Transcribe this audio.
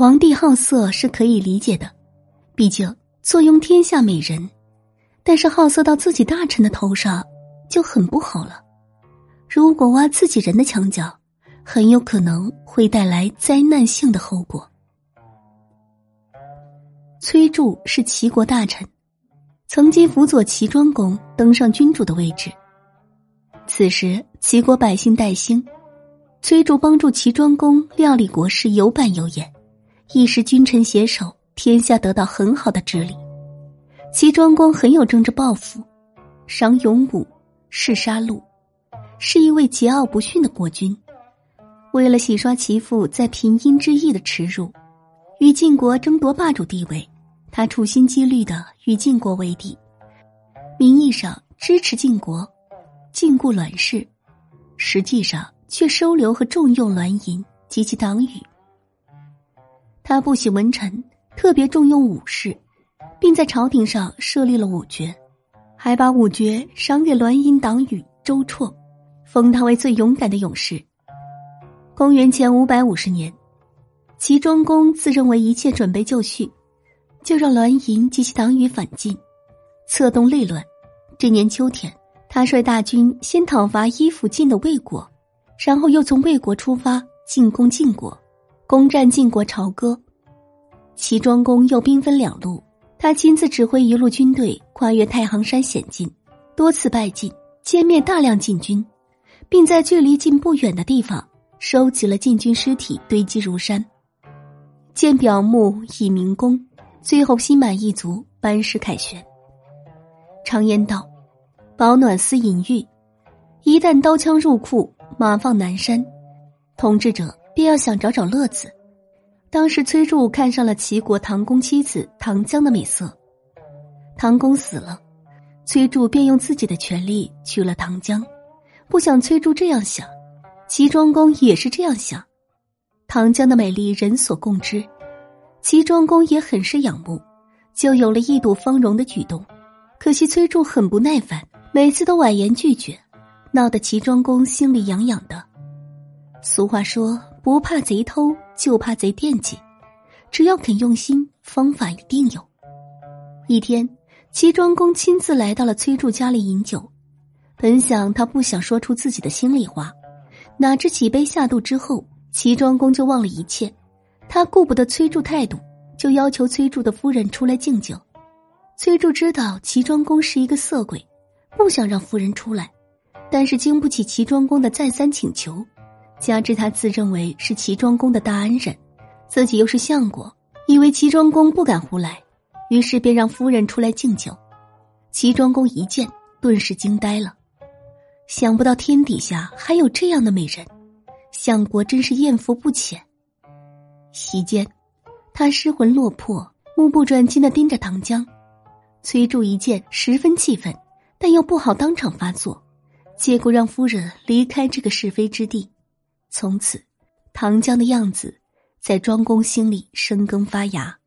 皇帝好色是可以理解的，毕竟坐拥天下美人，但是好色到自己大臣的头上就很不好了。如果挖自己人的墙角，很有可能会带来灾难性的后果。崔杼是齐国大臣，曾经辅佐齐庄公登上君主的位置。此时齐国百姓待兴，崔杼帮助齐庄公料理国事有板有眼，一时君臣携手，天下得到很好的治理。齐庄公很有政治抱负，赏勇武，嗜杀戮，是一位桀骜不驯的国君。为了洗刷其父在平阴之役的耻辱，与晋国争夺霸主地位。他处心积虑的与晋国为敌，名义上支持晋国，禁锢栾氏，实际上却收留和重用栾银及其党羽。他不喜文臣，特别重用武士，并在朝廷上设立了武爵，还把武爵赏给栾银党羽周绰，封他为最勇敢的勇士。公元前五百五十年，齐庄公自认为一切准备就绪。就让栾银及其党羽反晋，策动内乱。这年秋天，他率大军先讨伐依附晋的魏国，然后又从魏国出发进攻晋国，攻占晋国朝歌。齐庄公又兵分两路，他亲自指挥一路军队跨越太行山险境，多次败晋，歼灭大量晋军，并在距离晋不远的地方收集了晋军尸体，堆积如山，建表墓以明功。最后心满意足，班师凯旋。常言道：“保暖思淫欲。”一旦刀枪入库，马放南山，统治者便要想找找乐子。当时崔杼看上了齐国唐公妻子唐江的美色，唐公死了，崔杼便用自己的权力娶了唐江。不想崔杼这样想，齐庄公也是这样想。唐江的美丽人所共知。齐庄公也很是仰慕，就有了一睹芳容的举动。可惜崔杼很不耐烦，每次都婉言拒绝，闹得齐庄公心里痒痒的。俗话说：“不怕贼偷，就怕贼惦记。”只要肯用心，方法一定有。一天，齐庄公亲自来到了崔杼家里饮酒，本想他不想说出自己的心里话，哪知几杯下肚之后，齐庄公就忘了一切。他顾不得崔杼态度，就要求崔杼的夫人出来敬酒。崔杼知道齐庄公是一个色鬼，不想让夫人出来，但是经不起齐庄公的再三请求，加之他自认为是齐庄公的大恩人，自己又是相国，以为齐庄公不敢胡来，于是便让夫人出来敬酒。齐庄公一见，顿时惊呆了，想不到天底下还有这样的美人，相国真是艳福不浅。席间，他失魂落魄，目不转睛的盯着唐江。崔杼一见，十分气愤，但又不好当场发作，结果让夫人离开这个是非之地。从此，唐江的样子在庄公心里生根发芽。